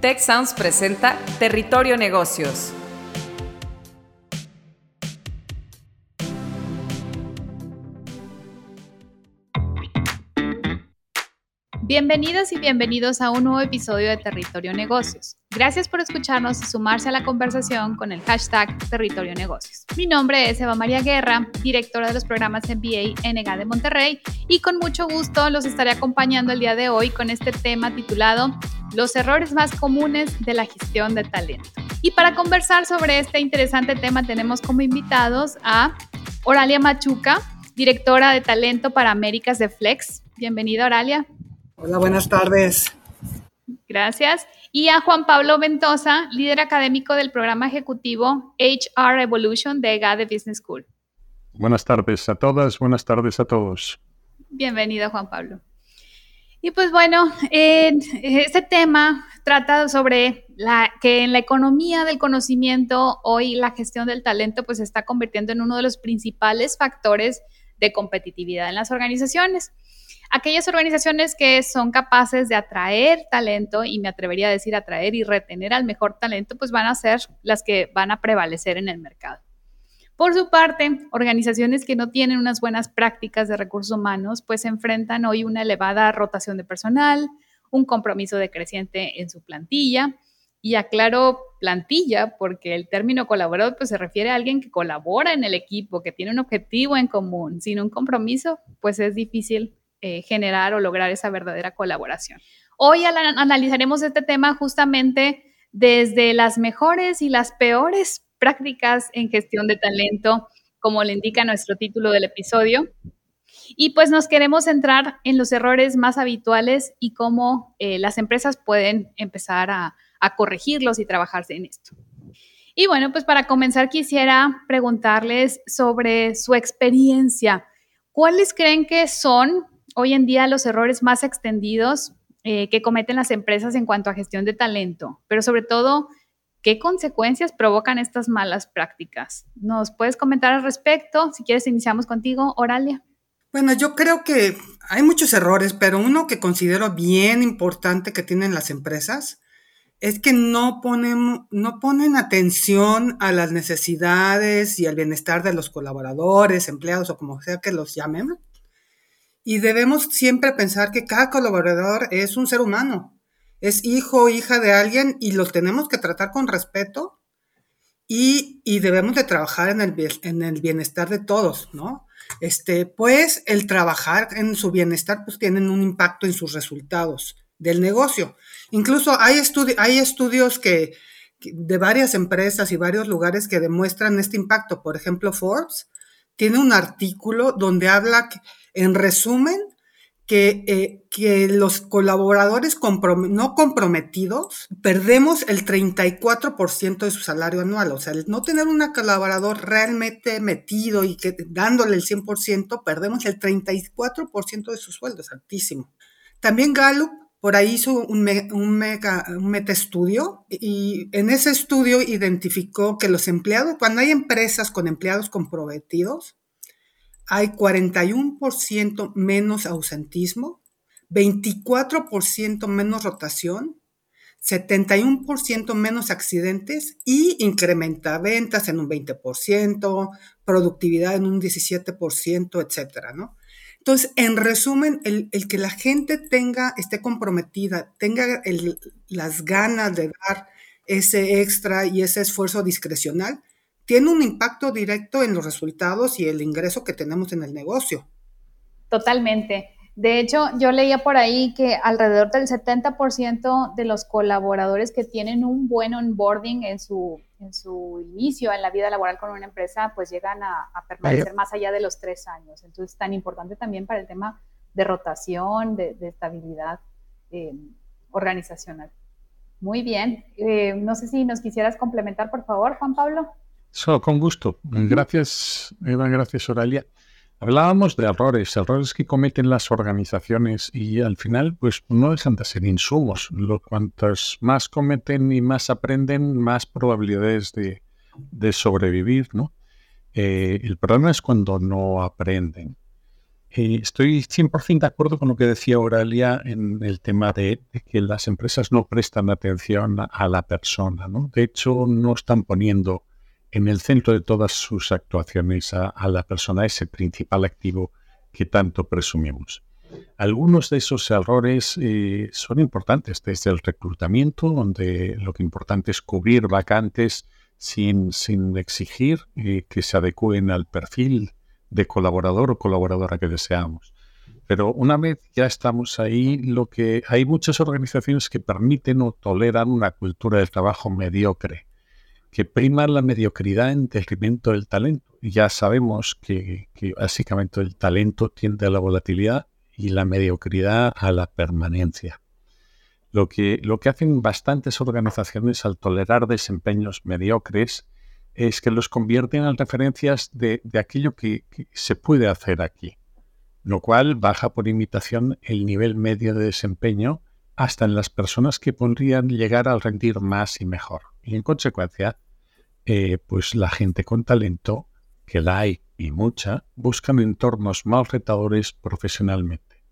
Tech Sounds presenta Territorio Negocios. Bienvenidas y bienvenidos a un nuevo episodio de Territorio Negocios. Gracias por escucharnos y sumarse a la conversación con el hashtag Territorio Negocios. Mi nombre es Eva María Guerra, directora de los programas MBA NGA de Monterrey y con mucho gusto los estaré acompañando el día de hoy con este tema titulado Los errores más comunes de la gestión de talento. Y para conversar sobre este interesante tema tenemos como invitados a Oralia Machuca, directora de talento para Américas de Flex. Bienvenida, Oralia. Hola, buenas tardes. Gracias. Y a Juan Pablo Ventosa, líder académico del programa ejecutivo HR Evolution de GADE Business School. Buenas tardes a todas, buenas tardes a todos. Bienvenido, Juan Pablo. Y pues bueno, este tema trata sobre la, que en la economía del conocimiento hoy la gestión del talento pues se está convirtiendo en uno de los principales factores de competitividad en las organizaciones aquellas organizaciones que son capaces de atraer talento, y me atrevería a decir atraer y retener al mejor talento, pues van a ser las que van a prevalecer en el mercado. Por su parte, organizaciones que no tienen unas buenas prácticas de recursos humanos, pues enfrentan hoy una elevada rotación de personal, un compromiso decreciente en su plantilla, y aclaro plantilla porque el término colaborador pues se refiere a alguien que colabora en el equipo, que tiene un objetivo en común. Sin un compromiso, pues es difícil eh, generar o lograr esa verdadera colaboración. Hoy analizaremos este tema justamente desde las mejores y las peores prácticas en gestión de talento, como le indica nuestro título del episodio. Y pues nos queremos centrar en los errores más habituales y cómo eh, las empresas pueden empezar a, a corregirlos y trabajarse en esto. Y bueno, pues para comenzar quisiera preguntarles sobre su experiencia. ¿Cuáles creen que son hoy en día los errores más extendidos eh, que cometen las empresas en cuanto a gestión de talento, pero sobre todo, ¿qué consecuencias provocan estas malas prácticas? ¿Nos puedes comentar al respecto? Si quieres, iniciamos contigo, Oralia. Bueno, yo creo que hay muchos errores, pero uno que considero bien importante que tienen las empresas es que no ponen, no ponen atención a las necesidades y al bienestar de los colaboradores, empleados o como sea que los llamen. Y debemos siempre pensar que cada colaborador es un ser humano, es hijo o hija de alguien y los tenemos que tratar con respeto y, debemos de trabajar en el, en el bienestar de todos, ¿no? Este, pues el trabajar en su bienestar pues tienen un impacto en sus resultados del negocio. Incluso hay, hay estudios que, de varias empresas y varios lugares que demuestran este impacto. Por ejemplo, Forbes tiene un artículo donde habla que en resumen, que, eh, que los colaboradores no comprometidos perdemos el 34% de su salario anual. O sea, el no tener un colaborador realmente metido y que dándole el 100%, perdemos el 34% de su sueldo, es altísimo. También Gallup por ahí hizo un, un, mega, un meta estudio y en ese estudio identificó que los empleados, cuando hay empresas con empleados comprometidos, hay 41% menos ausentismo, 24% menos rotación, 71% menos accidentes y incrementa ventas en un 20%, productividad en un 17%, etcétera, ¿no? Entonces, en resumen, el, que la gente tenga, esté comprometida, tenga las ganas de dar ese extra y ese esfuerzo discrecional, tiene un impacto directo en los resultados y el ingreso que tenemos en el negocio. Totalmente. De hecho, yo leía por ahí que alrededor del 70% de los colaboradores que tienen un buen onboarding en su, en su inicio en la vida laboral con una empresa, pues llegan a, permanecer más allá de los tres años. Entonces, es tan importante también para el tema de rotación, de, estabilidad eh, organizacional. Muy bien. Eh, no sé si nos quisieras complementar, por favor, Juan Pablo con gusto. Gracias, Eva, gracias, Oralia. Hablábamos de errores, errores que cometen las organizaciones y al final, pues no dejan de ser insumos. Lo cuantos más cometen y más aprenden, más probabilidades de, sobrevivir, ¿no? Eh, el problema es cuando no aprenden. Eh, estoy 100% de acuerdo con lo que decía Auralia en el tema de, que las empresas no prestan atención a, la persona. ¿no? De hecho, no están poniendo en el centro de todas sus actuaciones a, la persona, ese principal activo que tanto presumimos. Algunos de esos errores eh, son importantes desde el reclutamiento, donde lo que importante es cubrir vacantes sin, sin exigir eh, que se adecúen al perfil de colaborador o colaboradora que deseamos. Pero una vez ya estamos ahí, lo que hay muchas organizaciones que permiten o toleran una cultura del trabajo mediocre, que prima la mediocridad en detrimento del talento. Ya sabemos que, básicamente el talento tiende a la volatilidad y la mediocridad a la permanencia. Lo que, lo que hacen bastantes organizaciones al tolerar desempeños mediocres es que los convierten en referencias de, aquello que, se puede hacer aquí, lo cual baja por imitación el nivel medio de desempeño hasta en las personas que podrían llegar a rendir más y mejor. Y en consecuencia, eh, pues la gente con talento, que la hay y mucha, buscan entornos más retadores profesionalmente.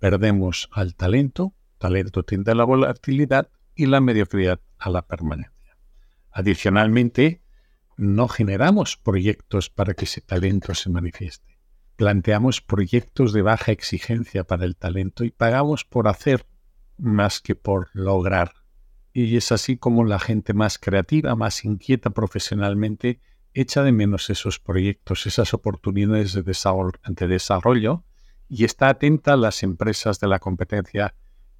Perdemos al talento, talento tiende a la volatilidad y la mediocridad a la permanencia. Adicionalmente, no generamos proyectos para que ese talento se manifieste. Planteamos proyectos de baja exigencia para el talento y pagamos por hacer más que por lograr. Y es así como la gente más creativa, más inquieta profesionalmente, echa de menos esos proyectos, esas oportunidades de desarrollo, y está atenta a las empresas de la competencia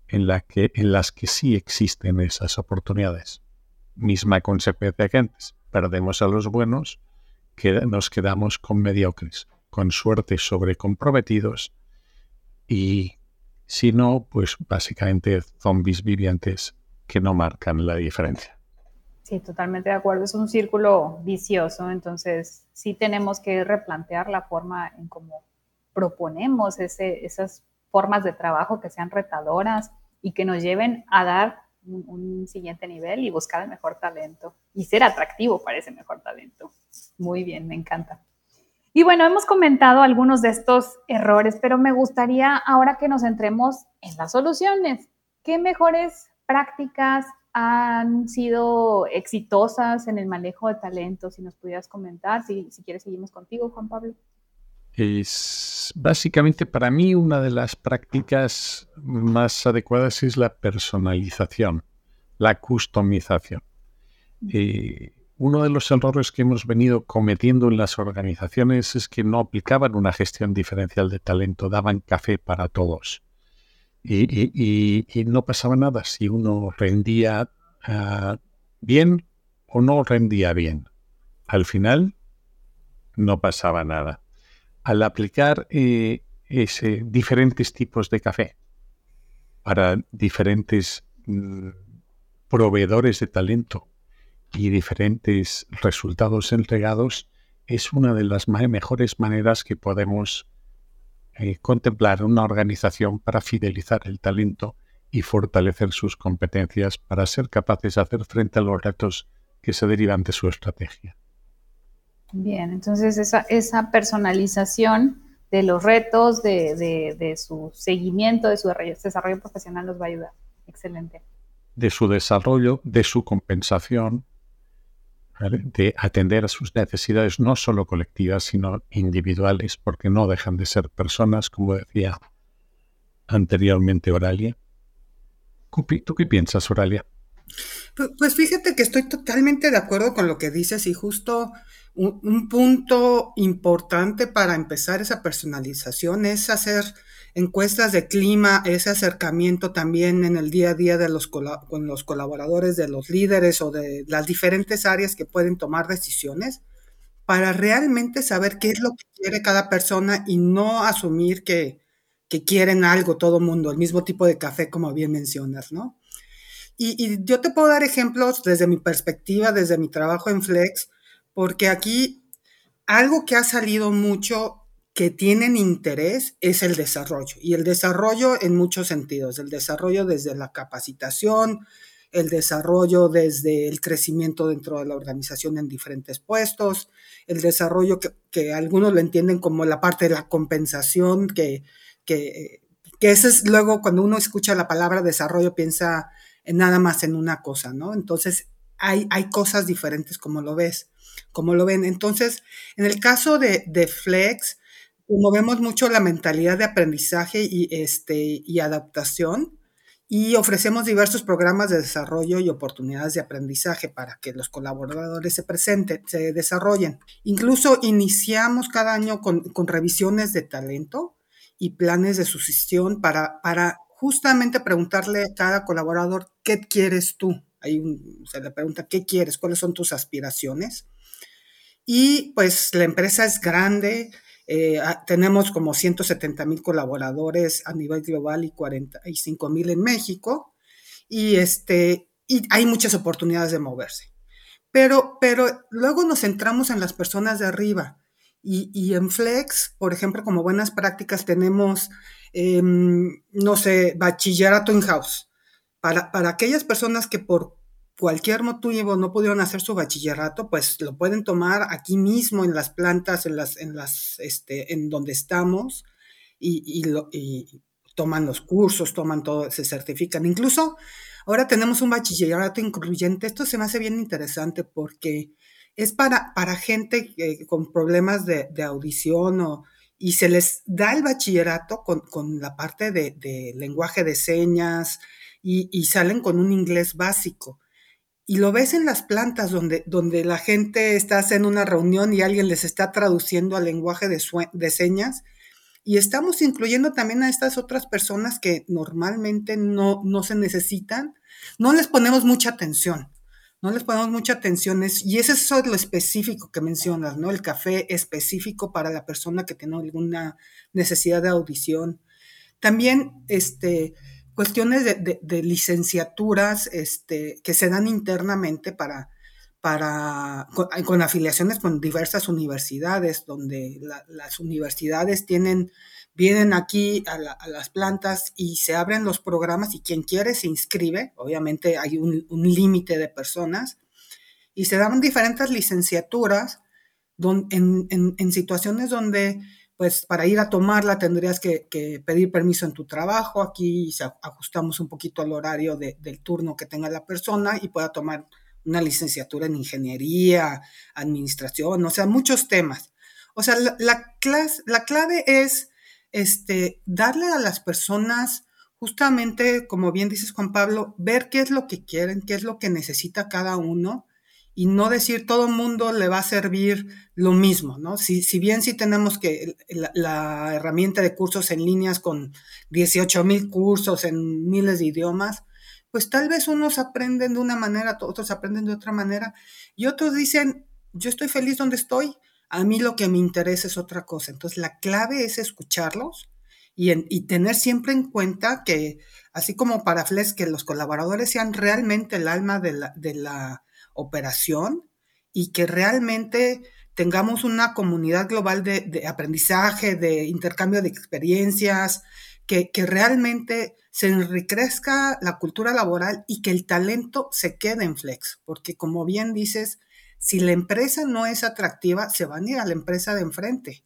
en, las que sí existen esas oportunidades. Misma consecuencia que antes perdemos a los buenos, que nos quedamos con mediocres, con suerte sobre comprometidos y si no, pues básicamente zombies vivientes que no marcan la diferencia. Sí, totalmente de acuerdo. Es un círculo vicioso, entonces sí tenemos que replantear la forma en cómo proponemos esas formas de trabajo que sean retadoras y que nos lleven a dar un, siguiente nivel y buscar el mejor talento y ser atractivo para ese mejor talento. Muy bien, me encanta. Y bueno, hemos comentado algunos de estos errores, pero me gustaría ahora que nos centremos en las soluciones. ¿Qué mejores prácticas han sido exitosas en el manejo de talento? Si nos pudieras comentar, si, si quieres seguimos contigo, Juan Pablo es básicamente para mí una de las prácticas más adecuadas es la personalización, la customización. Eh, uno de los errores que hemos venido cometiendo en las organizaciones es que no aplicaban una gestión diferencial de talento, daban café para todos. Y, no pasaba nada si uno rendía ah, bien o no rendía bien. Al final no pasaba nada al aplicar eh, ese, diferentes tipos de café para diferentes mm, proveedores de talento y diferentes resultados entregados, es una de las mejores maneras que podemos eh, contemplar una organización para fidelizar el talento y fortalecer sus competencias para ser capaces de hacer frente a los retos que se derivan de su estrategia. Bien, entonces esa, esa personalización de los retos, de, su seguimiento, de su desarrollo profesional nos va a ayudar. Excelente. De su desarrollo, de su compensación, de atender a sus necesidades no solo colectivas, sino individuales, porque no dejan de ser personas, como decía anteriormente Oralia. ¿Tú qué piensas, Oralia? Pues fíjate que estoy totalmente de acuerdo con lo que dices y justo un, punto importante para empezar esa personalización es hacer encuestas de clima, ese acercamiento también en el día a día de los con los colaboradores, de los líderes o de las diferentes áreas que pueden tomar decisiones para realmente saber qué es lo que quiere cada persona y no asumir que, que quieren algo todo mundo, el mismo tipo de café como bien mencionas, ¿no? Y, yo te puedo dar ejemplos desde mi perspectiva, desde mi trabajo en Flex, porque aquí algo que ha salido mucho que tienen interés es el desarrollo y el desarrollo en muchos sentidos, el desarrollo desde la capacitación, el desarrollo desde el crecimiento dentro de la organización en diferentes puestos, el desarrollo que, algunos lo entienden como la parte de la compensación, que, que, ese es luego cuando uno escucha la palabra desarrollo piensa en nada más en una cosa, ¿no? Entonces hay, hay cosas diferentes como lo ves, como lo ven. Entonces, en el caso de, de Flex, movemos mucho la mentalidad de aprendizaje y, este, y adaptación y ofrecemos diversos programas de desarrollo y oportunidades de aprendizaje para que los colaboradores se presenten, se desarrollen. Incluso iniciamos cada año con, revisiones de talento y planes de sucesión para, para justamente preguntarle a cada colaborador qué quieres tú. Ahí se le pregunta qué quieres, cuáles son tus aspiraciones. Y pues la empresa es grande, eh, ah, tenemos como 170 mil colaboradores a nivel global y 45 mil en México. Y, este, y hay muchas oportunidades de moverse. Pero, pero luego nos centramos en las personas de arriba. Y, en Flex, por ejemplo, como buenas prácticas, tenemos, em, no sé, bachillerato in-house. Para, para aquellas personas que por cualquier motivo no pudieron hacer su bachillerato, pues lo pueden tomar aquí mismo en las plantas, en las, en las, este, en donde estamos y, y, lo, y toman los cursos, toman todo, se certifican. Incluso ahora tenemos un bachillerato incluyente. Esto se me hace bien interesante porque es para, para gente con problemas de, audición o, y se les da el bachillerato con, con la parte de, lenguaje de señas y, salen con un inglés básico. Y lo ves en las plantas donde, donde la gente está haciendo una reunión y alguien les está traduciendo al lenguaje de, de señas. Y estamos incluyendo también a estas otras personas que normalmente no, no se necesitan. No les ponemos mucha atención. No les ponemos mucha atención. y eso es lo específico que mencionas, ¿no? El café específico para la persona que tiene alguna necesidad de audición. También, este, cuestiones de, licenciaturas este, que se dan internamente para, para con, afiliaciones con diversas universidades, donde las universidades tienen, vienen aquí a, las plantas y se abren los programas y quien quiere se inscribe, obviamente hay un, límite de personas, y se dan diferentes licenciaturas en, en situaciones donde pues para ir a tomarla tendrías que, pedir permiso en tu trabajo. Aquí ajustamos un poquito al horario del turno que tenga la persona y pueda tomar una licenciatura en ingeniería, administración, o sea, muchos temas. O sea, la, la clave es este, darle a las personas, justamente, como bien dices Juan Pablo, ver qué es lo que quieren, qué es lo que necesita cada uno y no decir todo el mundo le va a servir lo mismo, ¿no? Si, si bien sí tenemos que la, herramienta de cursos en líneas con 18 mil cursos en miles de idiomas, pues tal vez unos aprenden de una manera, otros aprenden de otra manera y otros dicen, yo estoy feliz donde estoy, a mí lo que me interesa es otra cosa. Entonces la clave es escucharlos y, y tener siempre en cuenta que, así como para Flex, que los colaboradores sean realmente el alma de la operación y que realmente tengamos una comunidad global de, aprendizaje, de intercambio de experiencias, que, realmente se enriquezca la cultura laboral y que el talento se quede en Flex, porque como bien dices, si la empresa no es atractiva, se van a ir a la empresa de enfrente.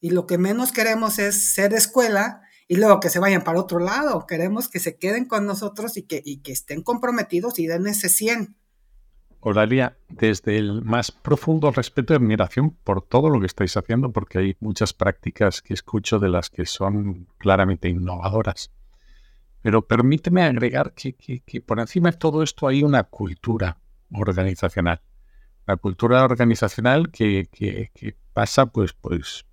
Y lo que menos queremos es ser escuela y luego que se vayan para otro lado. Queremos que se queden con nosotros y que, y que estén comprometidos y den ese 100 Oralia, desde el más profundo respeto y admiración por todo lo que estáis haciendo, porque hay muchas prácticas que escucho de las que son claramente innovadoras. Pero permíteme agregar que, por encima de todo esto hay una cultura organizacional. La cultura organizacional que, pasa, pues, pues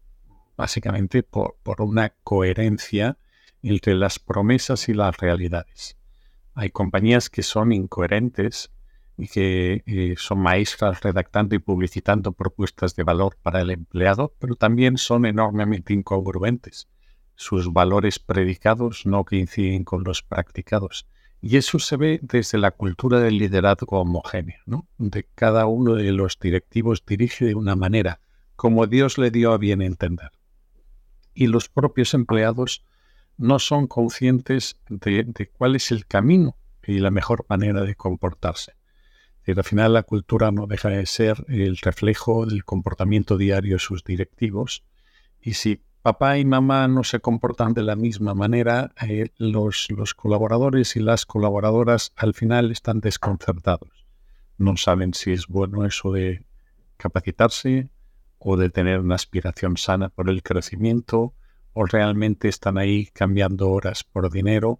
básicamente por, por una coherencia entre las promesas y las realidades. Hay compañías que son incoherentes que eh, son maestras redactando y publicitando propuestas de valor para el empleado, pero también son enormemente incongruentes. Sus valores predicados no coinciden con los practicados. Y eso se ve desde la cultura del liderazgo homogéneo, ¿no? de cada uno de los directivos dirige de una manera, como Dios le dio a bien entender. Y los propios empleados no son conscientes de cuál es el camino y la mejor manera de comportarse. Y al final la cultura no deja de ser el reflejo del comportamiento diario de sus directivos. Y si papá y mamá no se comportan de la misma manera, eh, los, los colaboradores y las colaboradoras al final están desconcertados. No saben si es bueno eso de capacitarse o de tener una aspiración sana por el crecimiento o realmente están ahí cambiando horas por dinero.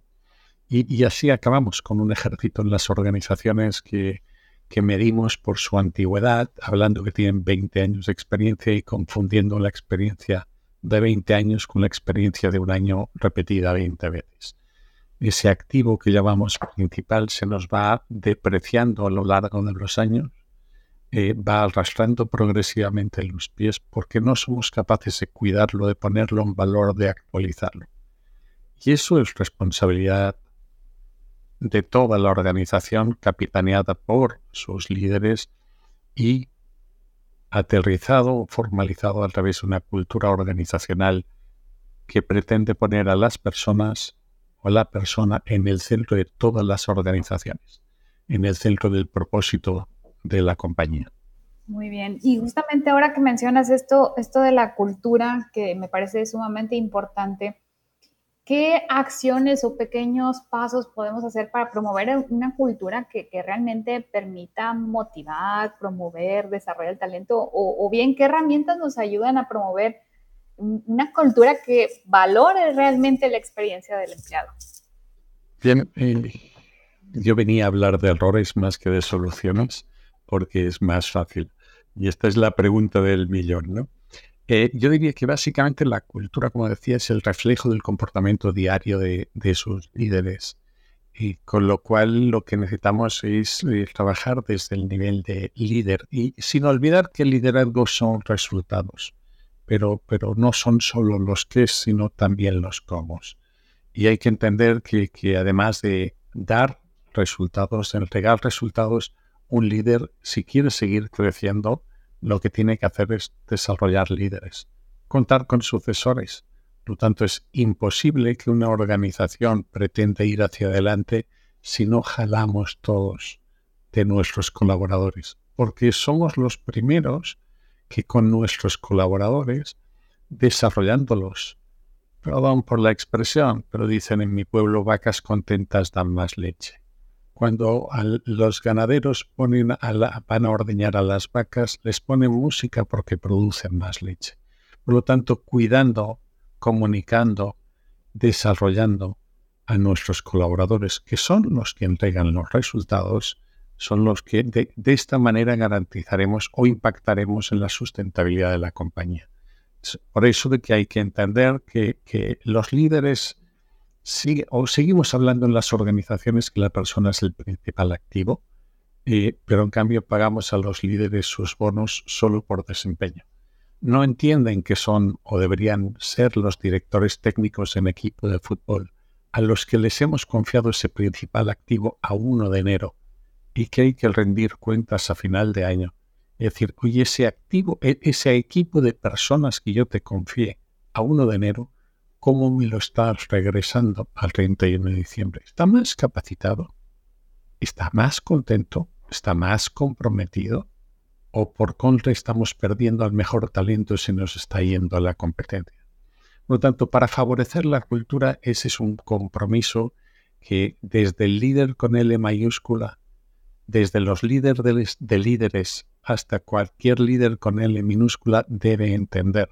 Y, así acabamos con un ejército en las organizaciones que, que medimos por su antigüedad, hablando que tienen 20 años de experiencia y confundiendo la experiencia de 20 años con la experiencia de un año repetida 20 veces. Ese activo que llamamos principal se nos va depreciando a lo largo de los años, eh, va arrastrando progresivamente los pies porque no somos capaces de cuidarlo, de ponerlo en valor, de actualizarlo. Y eso es responsabilidad de toda la organización capitaneada por sus líderes y aterrizado formalizado a través de una cultura organizacional que pretende poner a las personas o la persona en el centro de todas las organizaciones, en el centro del propósito de la compañía. Muy bien. Y justamente ahora que mencionas esto, esto de la cultura, que me parece sumamente importante, ¿qué acciones o pequeños pasos podemos hacer para promover una cultura que, realmente permita motivar, promover, desarrollar el talento? O, bien, ¿qué herramientas nos ayudan a promover una cultura que valore realmente la experiencia del empleado? Bien, yo venía a hablar de errores más que de soluciones porque es más fácil. Y esta es la pregunta del millón, ¿no? Eh, yo diría que básicamente la cultura, como decía, es el reflejo del comportamiento diario de, sus líderes. Y con lo cual lo que necesitamos es eh, trabajar desde el nivel de líder y sin olvidar que el liderazgo son resultados, pero, pero no son solo los qué, sino también los cómo. Y hay que entender que, que además de dar resultados, entregar resultados, un líder, si quiere seguir creciendo, lo que tiene que hacer es desarrollar líderes, contar con sucesores. Por lo tanto, es imposible que una organización pretenda ir hacia adelante si no jalamos todos de nuestros colaboradores, porque somos los primeros que con nuestros colaboradores, desarrollándolos, perdón por la expresión, pero dicen en mi pueblo vacas contentas dan más leche cuando los ganaderos ponen a la, van a ordeñar a las vacas, les ponen música porque producen más leche. Por lo tanto, cuidando, comunicando, desarrollando a nuestros colaboradores, que son los que entregan los resultados, son los que de, esta manera garantizaremos o impactaremos en la sustentabilidad de la compañía. Por eso de que hay que entender que, que los líderes o seguimos hablando en las organizaciones que la persona es el principal activo, pero en cambio pagamos a los líderes sus bonos solo por desempeño. No entienden que son o deberían ser los directores técnicos en equipo de fútbol a los que les hemos confiado ese principal activo a 1 de enero y que hay que rendir cuentas a final de año. Es decir, oye, ese activo, e, ese equipo de personas que yo te confié a 1 de enero, cómo me lo estás regresando al 31 de diciembre. Está más capacitado, está más contento, está más comprometido, o por contra estamos perdiendo al mejor talento y se nos está yendo a la competencia. Por lo tanto, para favorecer la cultura, ese es un compromiso que desde el líder con L mayúscula, desde los líderes de líderes hasta cualquier líder con L minúscula debe entender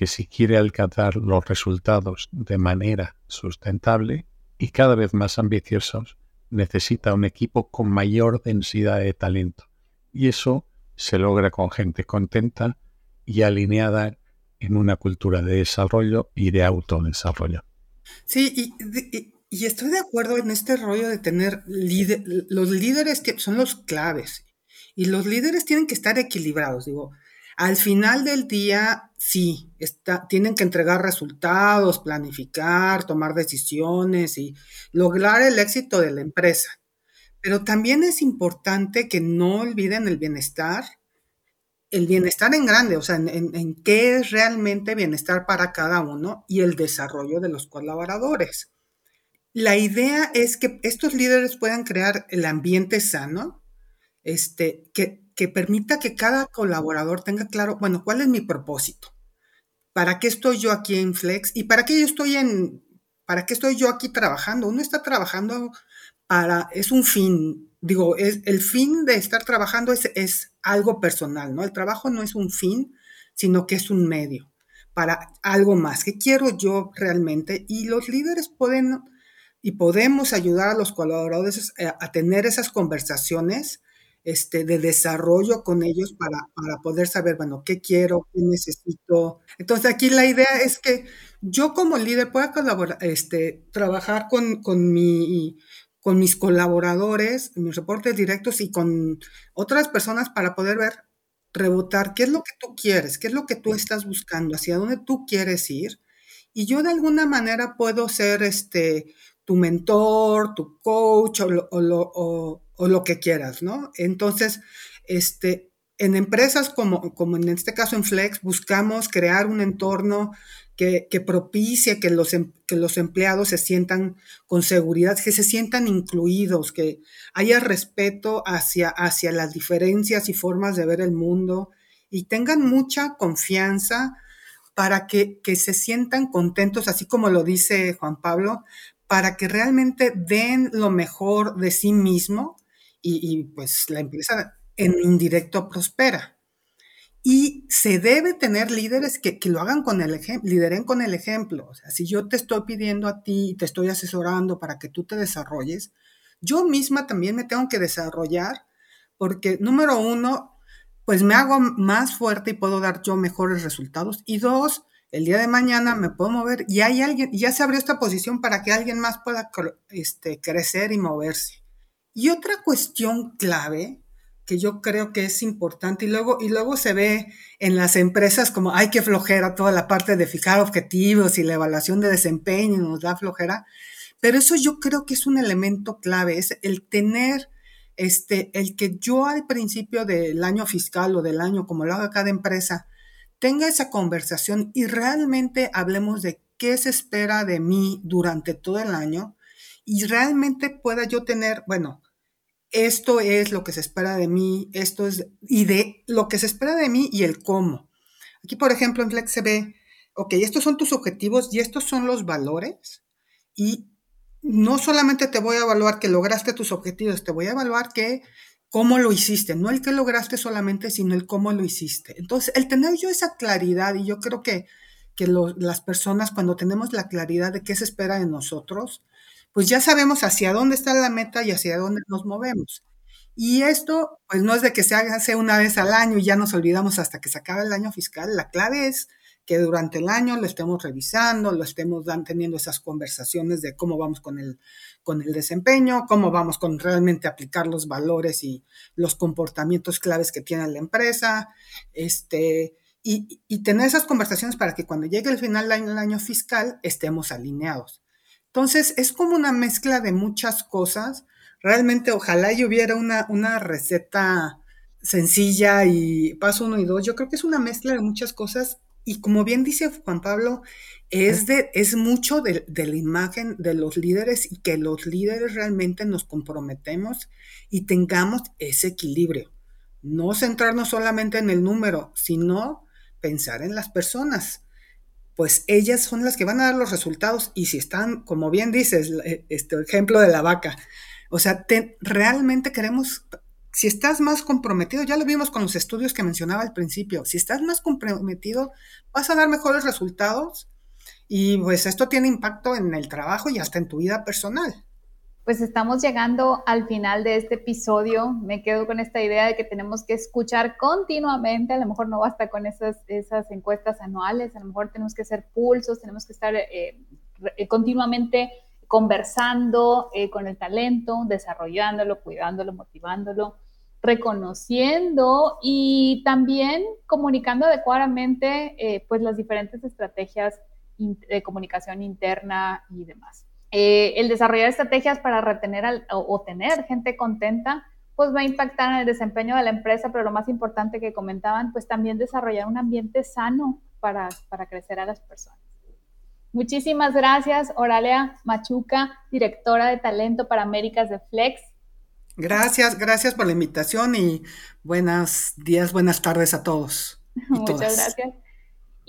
que si quiere alcanzar los resultados de manera sustentable y cada vez más ambiciosos, necesita un equipo con mayor densidad de talento. Y eso se logra con gente contenta y alineada en una cultura de desarrollo y de autodesarrollo. Sí, y, estoy de acuerdo en este rollo de tener los líderes que son los claves y los líderes tienen que estar equilibrados. Digo, al final del día, sí, tienen que entregar resultados, planificar, tomar decisiones y lograr el éxito de la empresa. Pero también es importante que no olviden el bienestar, el bienestar en grande, o sea, en, en qué es realmente bienestar para cada uno y el desarrollo de los colaboradores. La idea es que estos líderes puedan crear el ambiente sano, este, que, que permita que cada colaborador tenga claro, bueno, cuál es mi propósito, para qué estoy yo aquí en Flex y para qué yo estoy en, para qué estoy yo aquí trabajando. Uno está trabajando para, es un fin, digo, es, el fin de estar trabajando es, es algo personal, ¿no? El trabajo no es un fin, sino que es un medio para algo más. ¿Qué quiero yo realmente? Y los líderes pueden y podemos ayudar a los colaboradores a, tener esas conversaciones este, de desarrollo con ellos para, para, poder saber, bueno, qué quiero, qué necesito. Entonces aquí la idea es que yo como líder pueda colaborar, este, trabajar con, con, mi, con mis colaboradores, mis reportes directos y con otras personas para poder ver, rebotar qué es lo que tú quieres, qué es lo que tú estás buscando, hacia dónde tú quieres ir. Y yo de alguna manera puedo ser este, tu mentor, tu coach o lo, o, o, lo que quieras, ¿no? Entonces, este, en empresas como, como en este caso en Flex, buscamos crear un entorno que, que propicie que los, em, que los empleados se sientan con seguridad, que se sientan incluidos, que haya respeto hacia, hacia las diferencias y formas de ver el mundo y tengan mucha confianza para que, que, se sientan contentos, así como lo dice Juan Pablo, para que realmente den lo mejor de sí mismo y, pues la empresa en indirecto prospera. Y se debe tener líderes que, lo hagan con el ejemplo, lideren con el ejemplo. O sea, si yo te estoy pidiendo a ti, te estoy asesorando para que tú te desarrolles, yo misma también me tengo que desarrollar porque, número uno, pues me hago más fuerte y puedo dar yo mejores resultados. Y dos, el día de mañana me puedo mover y hay alguien, ya se abrió esta posición para que alguien más pueda este, crecer y moverse. Y otra cuestión clave que yo creo que es importante y luego, y luego se ve en las empresas como hay que flojera toda la parte de fijar objetivos y la evaluación de desempeño nos da flojera, pero eso yo creo que es un elemento clave, es el tener este, el que yo al principio del año fiscal o del año, como lo haga cada empresa, tenga esa conversación y realmente hablemos de qué se espera de mí durante todo el año y realmente pueda yo tener, bueno, esto es lo que se espera de mí, esto es, y de lo que se espera de mí y el cómo. Aquí, por ejemplo, en Flex se ve, ok, estos son tus objetivos y estos son los valores y no solamente te voy a evaluar que lograste tus objetivos, te voy a evaluar que cómo lo hiciste, no el que lograste solamente, sino el cómo lo hiciste. Entonces, el tener yo esa claridad, y yo creo que, que las personas cuando tenemos la claridad de qué se espera de nosotros, pues ya sabemos hacia dónde está la meta y hacia dónde nos movemos. Y esto, pues no es de que se haga una vez al año y ya nos olvidamos hasta que se acabe el año fiscal. La clave es que durante el año lo estemos revisando, lo estemos teniendo esas conversaciones de cómo vamos con el, con el desempeño, cómo vamos con realmente aplicar los valores y los comportamientos claves que tiene la empresa, este, y, tener esas conversaciones para que cuando llegue el final del año, fiscal estemos alineados. Entonces, es como una mezcla de muchas cosas. Realmente, ojalá y hubiera una, una receta sencilla y paso uno y dos. Yo creo que es una mezcla de muchas cosas y como bien dice Juan Pablo, es, de, es mucho de, la imagen de los líderes y que los líderes realmente nos comprometemos y tengamos ese equilibrio. No centrarnos solamente en el número, sino pensar en las personas. Pues ellas son las que van a dar los resultados y si están, como bien dices, este ejemplo de la vaca, o sea, realmente queremos si estás más comprometido, ya lo vimos con los estudios que mencionaba al principio, si estás más comprometido, vas a dar mejores resultados y pues esto tiene impacto en el trabajo y hasta en tu vida personal. Pues estamos llegando al final de este episodio. Me quedo con esta idea de que tenemos que escuchar continuamente, a lo mejor no basta con esas, esas encuestas anuales, a lo mejor tenemos que hacer pulsos, tenemos que estar eh, continuamente conversando eh, con el talento, desarrollándolo, cuidándolo, motivándolo, reconociendo y también comunicando adecuadamente eh, pues las diferentes estrategias de comunicación interna y demás. Eh, el desarrollar estrategias para retener o, tener gente contenta, pues va a impactar en el desempeño de la empresa, pero lo más importante que comentaban, pues también desarrollar un ambiente sano para, para crecer a las personas. Muchísimas gracias, Oralia Machuca, directora de talento para Américas de Flex. Gracias, gracias por la invitación y buenos días, buenas tardes a todos. Muchas gracias.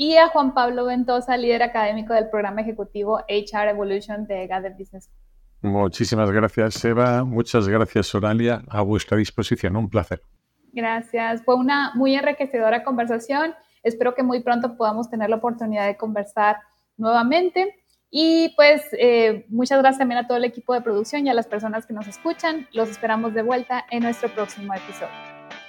Y a Juan Pablo Ventosa, líder académico del programa ejecutivo HR Evolution de Gather Business. Muchísimas gracias, Eva. Muchas gracias, Oralia. A vuestra disposición. Un placer. Gracias. Fue una muy enriquecedora conversación. Espero que muy pronto podamos tener la oportunidad de conversar nuevamente. Y pues eh, muchas gracias también a todo el equipo de producción y a las personas que nos escuchan. Los esperamos de vuelta en nuestro próximo episodio.